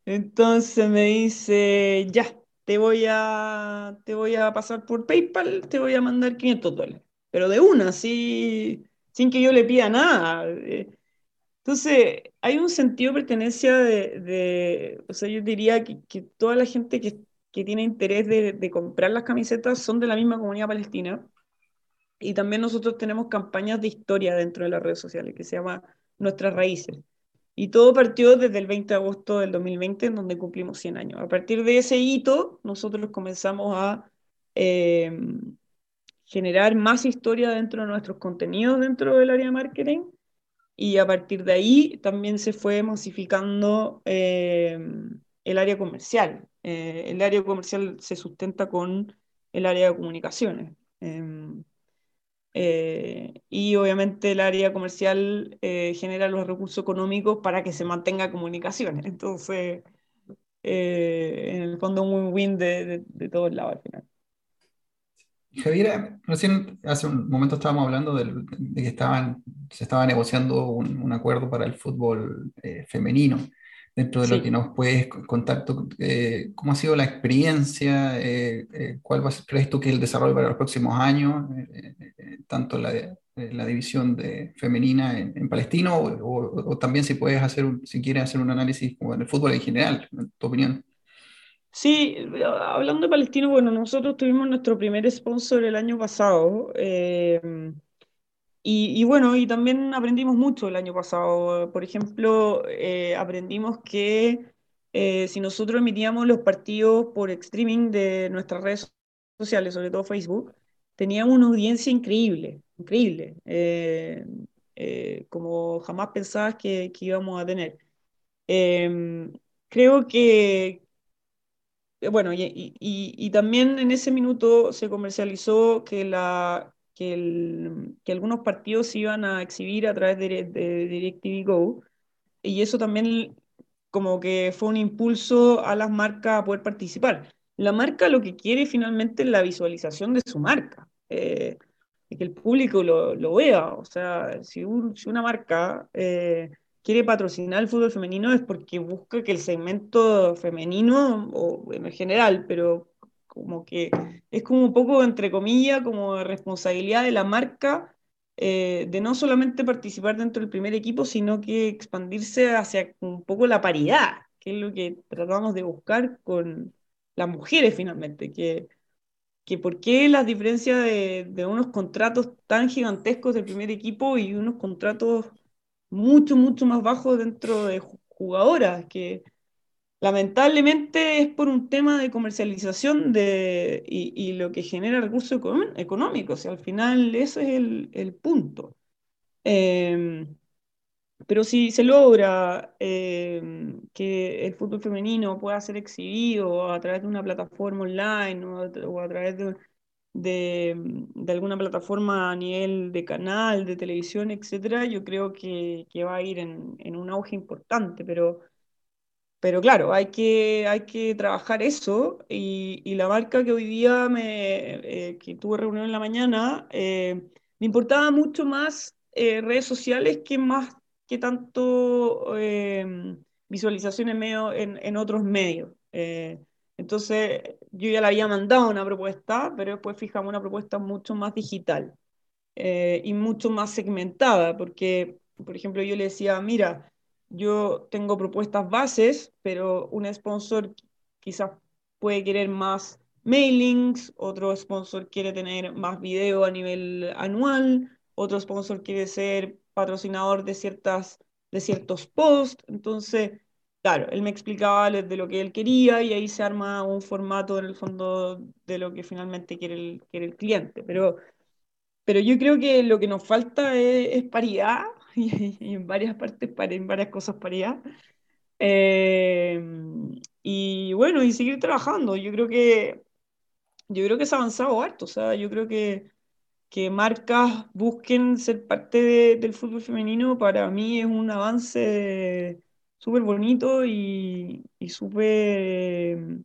Entonces me dice, ya, te voy a, te voy a pasar por PayPal, te voy a mandar 500 dólares. Pero de una, así, sin que yo le pida nada. Entonces, hay un sentido de pertenencia de, o sea, yo diría que, que toda la gente que, que tiene interés de, de comprar las camisetas son de la misma comunidad palestina y también nosotros tenemos campañas de historia dentro de las redes sociales que se llama Nuestras Raíces. Y todo partió desde el 20 de agosto del 2020, en donde cumplimos 100 años. A partir de ese hito, nosotros comenzamos a eh, generar más historia dentro de nuestros contenidos dentro del área de marketing. Y a partir de ahí también se fue masificando eh, el área comercial. Eh, el área comercial se sustenta con el área de comunicaciones. Eh, y obviamente el área comercial eh, genera los recursos económicos para que se mantenga comunicaciones. Entonces, eh, en el fondo, un win-win de, de, todos lados al final. Javier, recién hace un momento estábamos hablando de, que estaban, se estaba negociando un, un acuerdo para el fútbol femenino dentro de lo que nos puedes contar, eh, ¿cómo ha sido la experiencia? Eh, eh, ¿Cuál va, crees tú que es el desarrollo para los próximos años? tanto la, la división de, femenina en, Palestino o, también si puedes hacer, si quieres hacer un análisis como en el fútbol en general, en tu opinión. Sí, hablando de Palestino, bueno, nosotros tuvimos nuestro primer sponsor el año pasado. Y, bueno, y también aprendimos mucho el año pasado. Por ejemplo, eh, aprendimos que eh, si nosotros emitíamos los partidos por streaming de nuestras redes sociales, sobre todo Facebook, teníamos una audiencia increíble, increíble, eh, como jamás pensabas que, íbamos a tener. Em, creo que, bueno, y también en ese minuto se comercializó que la que, que algunos partidos se iban a exhibir a través de, de DirecTV Go, y eso también como que fue un impulso a las marcas a poder participar. La marca lo que quiere finalmente es la visualización de su marca, eh, que el público lo, lo, vea. O sea, si, si una marca eh, quiere patrocinar el fútbol femenino es porque busca que el segmento femenino, o en general, pero como que es como un poco, entre comillas, como responsabilidad de la marca eh, de no solamente participar dentro del primer equipo, sino que expandirse hacia un poco la paridad, que es lo que tratamos de buscar con las mujeres finalmente, que, que por qué las diferencias de, de unos contratos tan gigantescos del primer equipo y unos contratos mucho, mucho más bajos dentro de jugadoras, que Lamentablemente es por un tema de comercialización de, y, lo que genera recursos económicos. Y al final ese es el, punto. Em, pero si se logra em, que el fútbol femenino pueda ser exhibido a través de una plataforma online o, a, través de, alguna plataforma a nivel de canal, de televisión, etcétera, yo creo que, que va a ir en, en un auge importante. Pero pero claro, hay que, hay que trabajar eso y, la marca que hoy día me, eh, que tuve reunión en la mañana, eh, me importaba mucho más eh, redes sociales que más que tanto visualizaciones medio en, en, otros medios. entonces yo ya le había mandado una propuesta, pero después fijamos una propuesta mucho más digital y mucho más segmentada, porque, por ejemplo, yo le decía, mira, yo tengo propuestas bases, pero un sponsor quizás puede querer más mailings, otro sponsor quiere tener más video a nivel anual, otro sponsor quiere ser patrocinador de, ciertas, de ciertos posts. Entonces, claro, él me explicaba de lo que él quería y ahí se arma un formato en el fondo de lo que finalmente quiere el, quiere el cliente. Pero, pero yo creo que lo que nos falta es paridad y, en varias partes, para, en varias cosas para allá. Eh, y bueno, y seguir trabajando. Yo creo que yo creo que se ha avanzado harto. O sea, yo creo que, que marcas busquen ser parte del fútbol femenino, para mí es un avance súper bonito y, y súper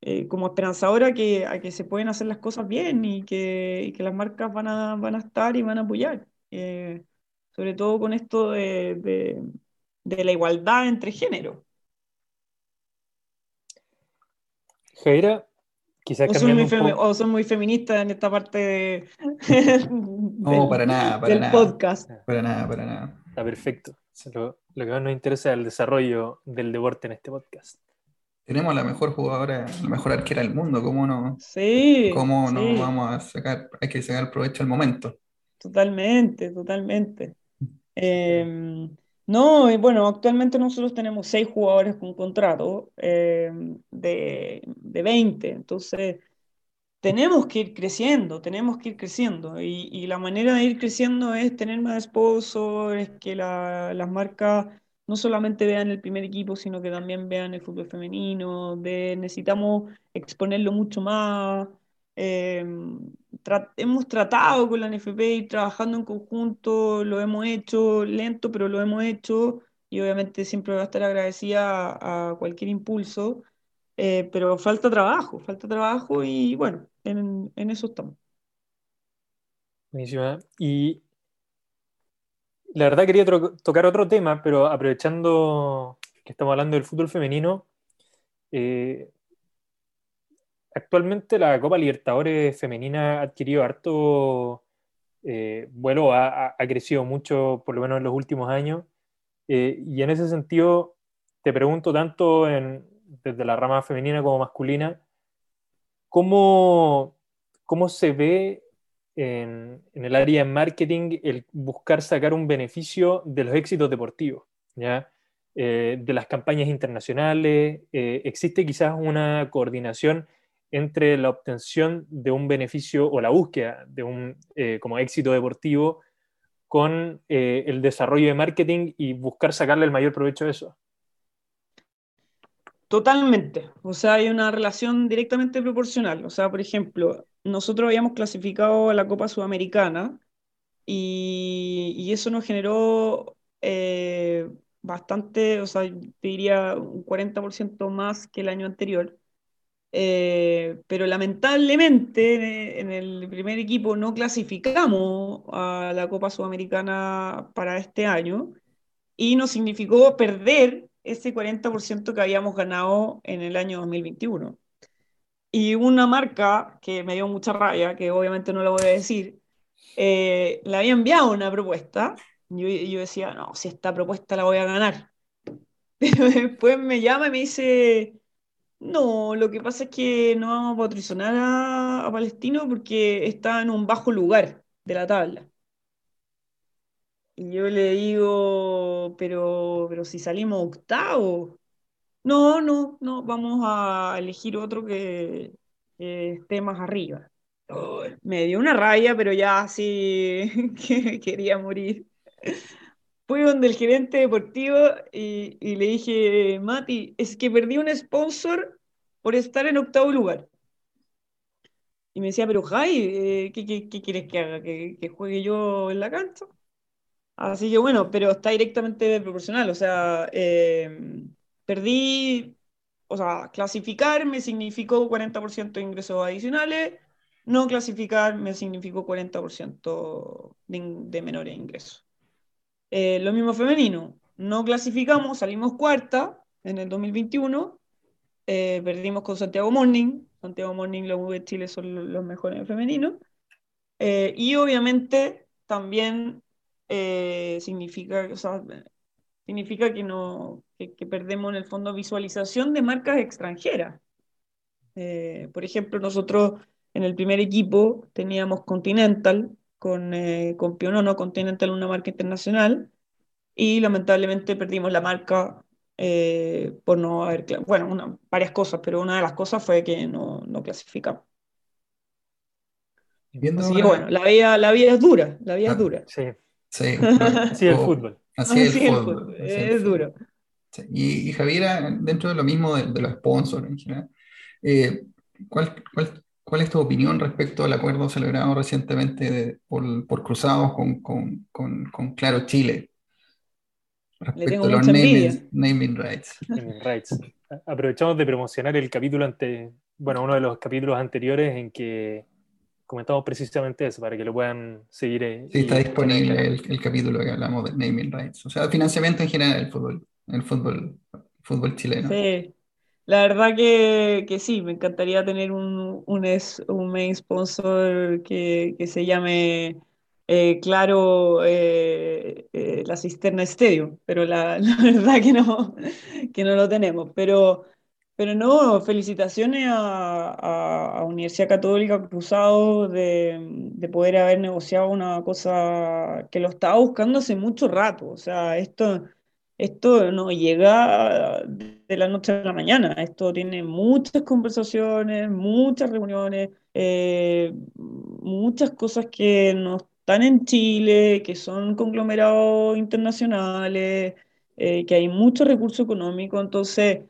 eh, como esperanzadora que, a que se pueden hacer las cosas bien y que, y que las marcas van a, van a estar y van a apoyar. Eh, sobre todo con esto de, la igualdad entre géneros. Jaira, quizás o son, muy o son muy feministas en esta parte de, no, para nada, para del podcast. Para nada, para nada. Está perfecto. Lo, que más nos interesa es el desarrollo del deporte en este podcast. Tenemos la mejor jugadora, la mejor arquera del mundo. ¿Cómo no? Sí. ¿Cómo no vamos a sacar? Hay que sacar provecho al momento. Totalmente, totalmente. Em, no, y bueno, actualmente nosotros tenemos seis jugadores con contrato em, de, de 20, entonces tenemos que ir creciendo, tenemos que ir creciendo y, y la manera de ir creciendo es tener más sponsors, que las marcas no solamente vean el primer equipo, sino que también vean el fútbol femenino, de, necesitamos exponerlo mucho más. Eh, hemos tratado con la NFP y trabajando en conjunto, lo hemos hecho lento, pero lo hemos hecho y obviamente siempre voy a estar agradecida a, cualquier impulso, eh, pero falta trabajo, falta trabajo y bueno, en, eso estamos. Buenísima. Y la verdad quería tocar otro tema, pero aprovechando que estamos hablando del fútbol femenino, eh, actualmente la Copa Libertadores femenina ha adquirido harto eh, vuelo, ha, crecido mucho, por lo menos en los últimos años. Eh, y en ese sentido, te pregunto tanto desde la rama femenina como masculina, ¿cómo, cómo se ve en, el área de marketing el buscar sacar un beneficio de los éxitos deportivos? ¿ya? Eh, de las campañas internacionales, existe quizás una coordinación entre la obtención de un beneficio o la búsqueda de un eh, como éxito deportivo con eh, el desarrollo de marketing y buscar sacarle el mayor provecho de eso? Totalmente. O sea, hay una relación directamente proporcional. O sea, por ejemplo, nosotros habíamos clasificado a la Copa Sudamericana y, eso nos generó eh, bastante, o sea, diría un 40% más que el año anterior. Eh, pero lamentablemente en el primer equipo no clasificamos a la Copa Sudamericana para este año y nos significó perder ese 40% que habíamos ganado en el año 2021. Y una marca que me dio mucha rabia, que obviamente no la voy a decir, eh, le había enviado una propuesta. Yo, yo decía, no, si esta propuesta la voy a ganar. Pero después me llama y me dice, no, lo que pasa es que no vamos a patrocinar a, Palestino porque está en un bajo lugar de la tabla. Y yo le digo, pero, pero si salimos octavo. No, no, no, vamos a elegir otro que, esté más arriba. me dio una raya, pero ya sí que quería morir. Fui donde el gerente deportivo y, le dije, Mati, es que perdí un sponsor por estar en octavo lugar. Y me decía, pero Jai, eh, ¿qué, quieres que haga? ¿Que, ¿Que, juegue yo en la cancha? Así que bueno, pero está directamente proporcional, o sea, em, perdí, o sea, clasificar me significó 40% de ingresos adicionales, no clasificar me significó 40% de, de, menores ingresos. Eh, lo mismo femenino, no clasificamos, salimos cuarta en el 2021, eh, perdimos con Santiago Morning, Santiago Morning, los V de Chile son los mejores femeninos, eh, y obviamente también eh, significa, o sea, significa que, no, que, perdemos en el fondo visualización de marcas extranjeras. Eh, por ejemplo, nosotros en el primer equipo teníamos Continental con, eh, con Pionono, Continental una marca internacional, y lamentablemente perdimos la marca por no haber, bueno, varias cosas, pero una de las cosas fue que no, no clasificamos. Así que bueno, la vida, la vida es dura, la vida es ah, dura. Sí. Sí, así el fútbol. Así, es el fútbol. Es duro. Y, y, Javiera, dentro de lo mismo de, los sponsors en general, eh, ¿cuál, cuál, cuál, es tu opinión respecto al acuerdo celebrado recientemente por, por, Cruzados con, con, con, Claro Chile? Respecto a los naming, naming, rights. naming rights. Aprovechamos de promocionar el capítulo ante, bueno, uno de los capítulos anteriores en que comentamos precisamente eso, para que lo puedan seguir. Eh, sí, está disponible el, capítulo que hablamos de naming rights, o sea, financiamiento en general del fútbol, el fútbol, fútbol chileno. Sí, la verdad que, que sí, me encantaría tener un, un, main sponsor que, que se llame, eh, claro, eh, la Cisterna Stadium, pero la, verdad que no, que no lo tenemos, pero... Pero no, felicitaciones a, Universidad Católica Cruzado de, poder haber negociado una cosa que lo estaba buscando hace mucho rato. O sea, esto, esto no llega de la noche a la mañana. Esto tiene muchas conversaciones, muchas reuniones, eh, muchas cosas que no están en Chile, que son conglomerados internacionales, eh, que hay mucho recurso económico. Entonces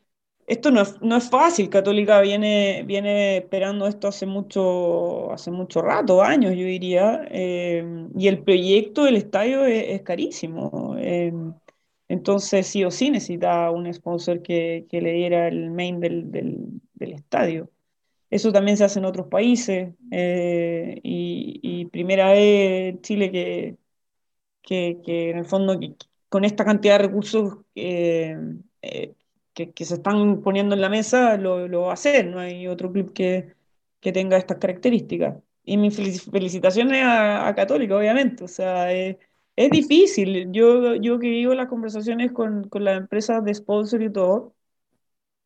esto no es, no es, fácil, Católica viene, viene esperando esto hace mucho, hace mucho rato, años yo diría, eh, y el proyecto del estadio es, carísimo. Eh, entonces sí o sí necesita un sponsor que, que le diera el main del, del, del, estadio. Eso también se hace en otros países eh, y, y, primera vez Chile que, que, que en el fondo con esta cantidad de recursos que, se están poniendo en la mesa lo, lo, va a hacer, no hay otro club que, que tenga estas características. Y mis felicitaciones a, a Católica, obviamente, o sea, es difícil. Yo, yo que vivo las conversaciones con, con las empresas de sponsor y todo,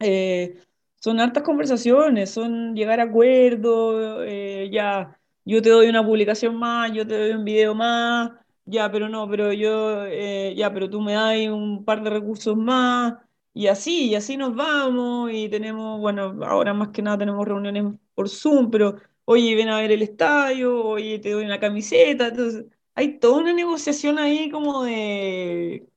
eh, son hartas conversaciones, son llegar a acuerdos, eh, ya, yo te doy una publicación más, yo te doy un video más, ya, pero no, pero yo, eh, ya, pero tú me das un par de recursos más, y así, y así nos vamos, y tenemos, bueno, ahora más que nada tenemos reuniones por Zoom, pero oye, ven a ver el estadio, oye, te doy una camiseta, entonces hay toda una negociación ahí como de,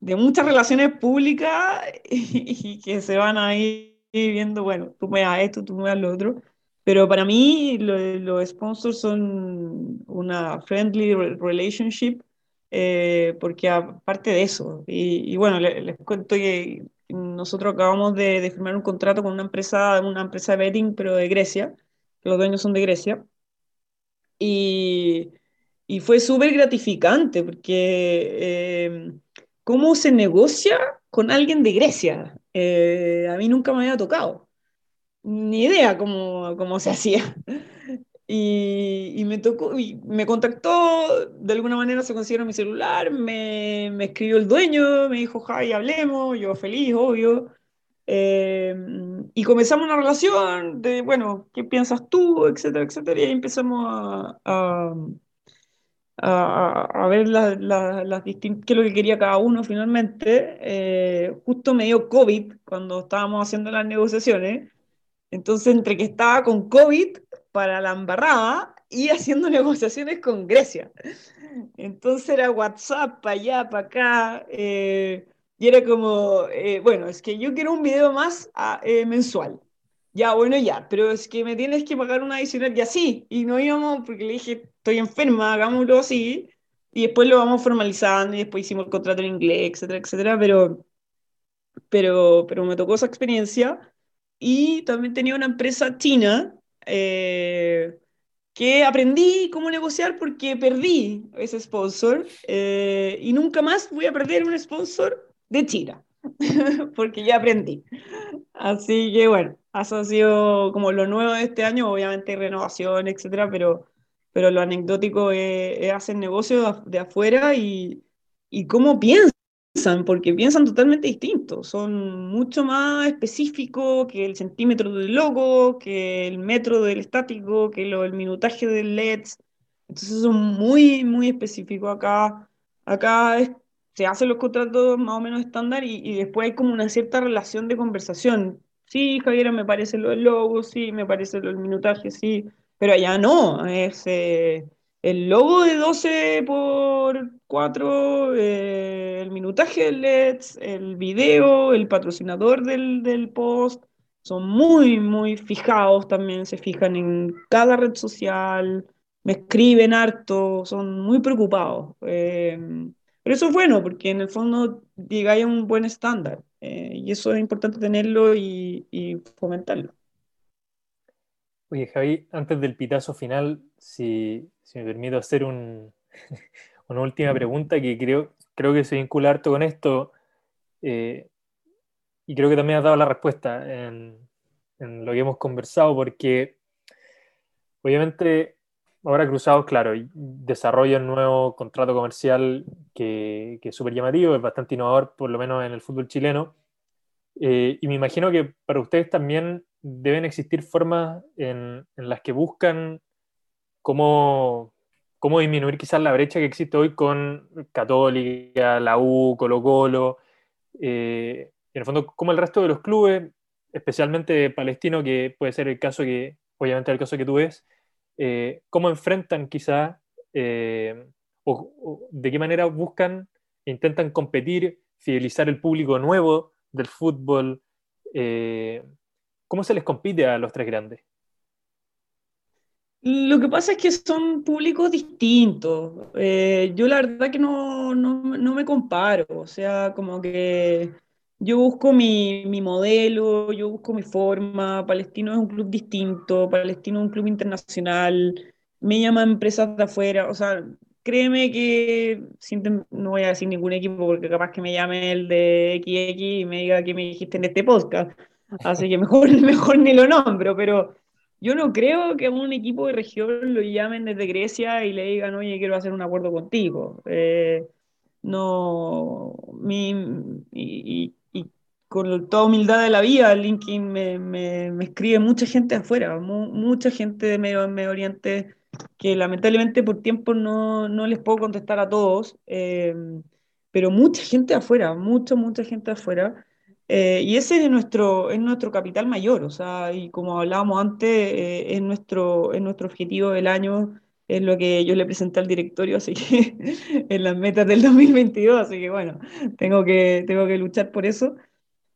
de muchas relaciones públicas y, que se van a ir viendo, bueno, tú me das esto, tú me das lo otro. Pero para mí los sponsors son una friendly relationship, eh, porque aparte de eso, y, bueno, les, cuento que nosotros acabamos de, de, firmar un contrato con una empresa, una empresa de betting, pero de Grecia, que los dueños son de Grecia, y, y fue súper gratificante, porque eh, cómo se negocia con alguien de Grecia, eh, a mí nunca me había tocado ni idea cómo, cómo se hacía. Y, y, me tocó, y me contactó, de alguna manera se consiguió mi celular, me, me, escribió el dueño, me dijo, Jai, hablemos, yo feliz, obvio. Eh, y comenzamos una relación de, bueno, ¿qué piensas tú? etcétera, etcétera. Y ahí empezamos a, a, a, a ver las la, distintas, qué es lo que quería cada uno finalmente. Eh, justo me dio COVID cuando estábamos haciendo las negociaciones. Entonces, entre que estaba con COVID para la embarrada y haciendo negociaciones con Grecia. Entonces era WhatsApp para allá, para acá. Eh, y era como, eh, bueno, es que yo quiero un video más ah, eh, mensual. Ya, bueno, ya, pero es que me tienes que pagar una adicional y así. Y no íbamos, porque le dije, estoy enferma, hagámoslo así. Y después lo vamos formalizando y después hicimos el contrato en inglés, etcétera, etcétera. Pero, pero, pero me tocó esa experiencia y también tenía una empresa china eh, que aprendí cómo negociar porque perdí ese sponsor eh, y nunca más voy a perder un sponsor de China porque ya aprendí. Así que bueno, eso ha sido como lo nuevo de este año, obviamente renovación, etcétera, pero, pero lo anecdótico es, hacer negocios de afuera y, y cómo piensan porque piensan totalmente distintos, son mucho más específicos que el centímetro del logo, que el metro del estático, que lo, el minutaje del LEDs, entonces son muy, muy específicos acá. Acá se hacen los contratos más o menos estándar y, después hay como una cierta relación de conversación. Sí, Javiera, me parece lo del logo, sí, me parece lo del minutaje, sí, pero allá no, es... Eh, el logo de 12 por 4, eh, el minutaje del LEDs, el video, el patrocinador del, post, son muy, muy fijados también, se fijan en cada red social, me escriben harto, son muy preocupados. Eh, pero eso es bueno, porque en el fondo llegáis a un buen estándar, eh, y eso es importante tenerlo y, fomentarlo. Oye, Javi, antes del pitazo final, si, me permito hacer una última pregunta que creo, creo que se vincula harto con esto, eh, y creo que también has dado la respuesta en, lo que hemos conversado, porque obviamente ahora Cruzados, claro, desarrolla un nuevo contrato comercial que, que es súper llamativo, es bastante innovador, por lo menos en el fútbol chileno, eh, y me imagino que para ustedes también deben existir formas en, las que buscan cómo, cómo, disminuir quizás la brecha que existe hoy con Católica, la U, Colo Colo, eh, en el fondo como el resto de los clubes, especialmente Palestino, que puede ser el caso que, obviamente el caso que tú ves, eh, cómo enfrentan quizás o, de qué manera buscan, intentan competir, fidelizar el público nuevo del fútbol. Eh, ¿Cómo se les compite a los tres grandes? Lo que pasa es que son públicos distintos. Eh, yo la verdad que no, no, me comparo. O sea, como que yo busco mi, mi, modelo, yo busco mi forma. Palestino es un club distinto, Palestino es un club internacional. Me llaman empresas de afuera. O sea, créeme que no voy a decir ningún equipo porque capaz que me llame el de XX y me diga que me dijiste en este podcast. Así que mejor, mejor ni lo nombro, pero yo no creo que a un equipo de región lo llamen desde Grecia y le digan, oye, quiero hacer un acuerdo contigo. Eh, no, mi, y, con toda humildad de la vida, LinkedIn me, me, escribe mucha gente afuera, mucha gente de Medio, Medio Oriente que lamentablemente por tiempo no, no les puedo contestar a todos, eh, pero mucha gente afuera, mucha, mucha gente afuera. Eh, y ese es nuestro, es nuestro capital mayor, o sea, y como hablábamos antes, eh, es, nuestro, es nuestro objetivo del año es lo que yo le presenté al directorio, así que en las metas del 2022, así que bueno, tengo que, tengo que luchar por eso.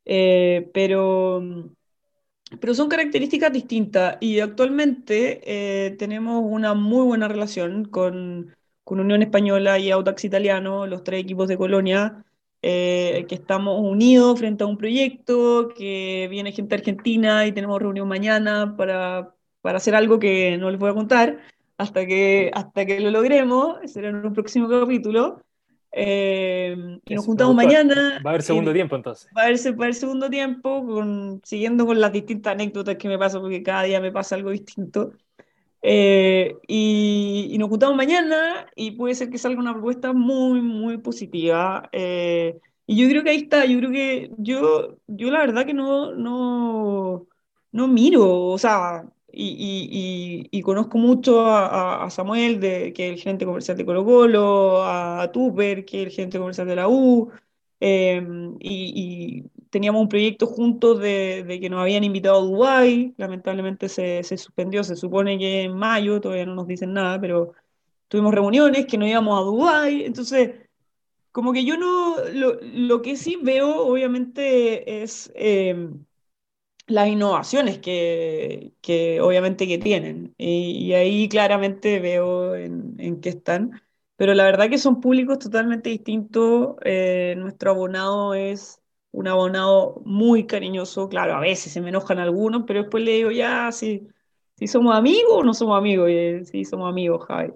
Eh, pero, pero son características distintas y actualmente eh, tenemos una muy buena relación con, con Unión Española y Audax Italiano, los tres equipos de Colonia, eh, que estamos unidos frente a un proyecto, que viene gente argentina y tenemos reunión mañana para, para hacer algo que no les voy a contar hasta que, hasta que lo logremos, será en un próximo capítulo. Eh, y nos juntamos mañana. Va a haber segundo tiempo entonces. Va a haber, va a haber segundo tiempo, con, siguiendo con las distintas anécdotas que me pasan, porque cada día me pasa algo distinto. Eh, y, y, nos juntamos mañana y puede ser que salga una propuesta muy, muy positiva. Eh, y yo creo que ahí está, yo creo que yo, yo la verdad que no, no, no miro, o sea, y, conozco mucho a, Samuel, de, que es el gerente comercial de Colo Colo, a, Tupper, que es el gerente comercial de la U, em, y, teníamos un proyecto juntos de, que nos habían invitado a Dubái, lamentablemente se, suspendió, se supone que en mayo, todavía no nos dicen nada, pero tuvimos reuniones que no íbamos a Dubái, entonces como que yo no, lo, que sí veo obviamente es... Em, las innovaciones que, que, obviamente que tienen. Y, ahí claramente veo en, en, qué están. Pero la verdad que son públicos totalmente distintos. Eh, nuestro abonado es un abonado muy cariñoso. Claro, a veces se me enojan algunos, pero después le digo, ya, si, si somos amigos o no somos amigos. Sí, somos amigos, Javi.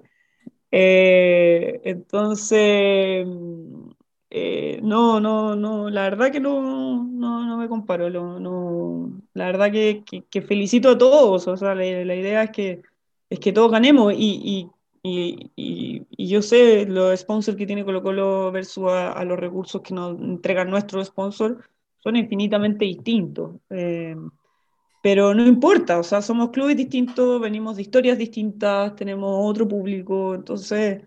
Eh, entonces, eh, no, no, no, la verdad que no, no, no me comparo, no, la verdad que, felicito a todos, o sea, la, idea es que, es que todos ganemos y, y, y, yo sé los sponsors que tiene Colo Colo versus a, los recursos que nos entregan nuestros sponsors son infinitamente distintos, eh, pero no importa, o sea, somos clubes distintos, venimos de historias distintas, tenemos otro público, entonces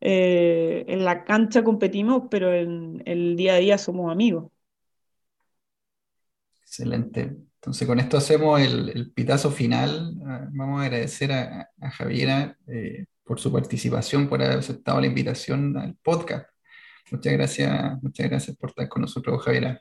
eh, en la cancha competimos, pero en el día a día somos amigos. Excelente. Entonces con esto hacemos el, pitazo final. Ah, vamos a agradecer a, Javiera eh, por su participación, por haber aceptado la invitación al podcast. Muchas gracias, muchas gracias por estar con nosotros, Javiera.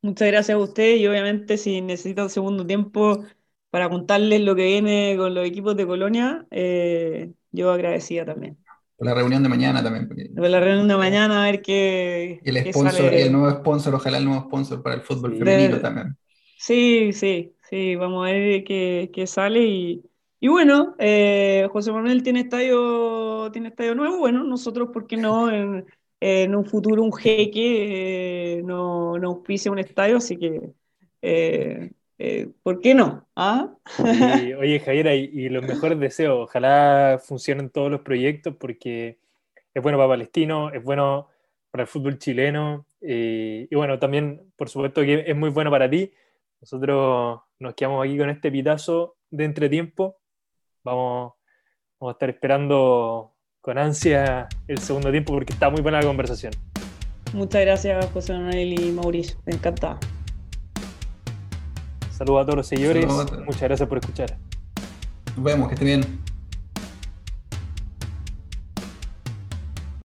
Muchas gracias a usted y obviamente si necesita un segundo tiempo para contarles lo que viene con los equipos de Colonia, eh, yo agradecía también. Por la reunión de mañana también. Por la reunión de mañana, a ver qué. Y el sponsor, y el nuevo sponsor, ojalá el nuevo sponsor para el fútbol femenino también. Sí, sí, sí, vamos a ver qué, qué sale. Y, y bueno, eh, José Manuel tiene estadio, tiene estadio nuevo. Bueno, nosotros, ¿por qué no? En, en un futuro, un jeque eh, no, no auspicia un estadio, así que. Eh, eh, ¿por qué no? ¿Ah? oye, Javiera, y, los mejores deseos. Ojalá funcionen todos los proyectos porque es bueno para Palestino, es bueno para el fútbol chileno eh, y bueno, también por supuesto que es muy bueno para ti. Nosotros nos quedamos aquí con este pitazo de entretiempo. Vamos, vamos a estar esperando con ansia el segundo tiempo porque está muy buena la conversación. Muchas gracias, José Manuel y Mauricio. Me. Saludos a todos los seguidores. Muchas gracias por escuchar. Nos vemos, que estén bien.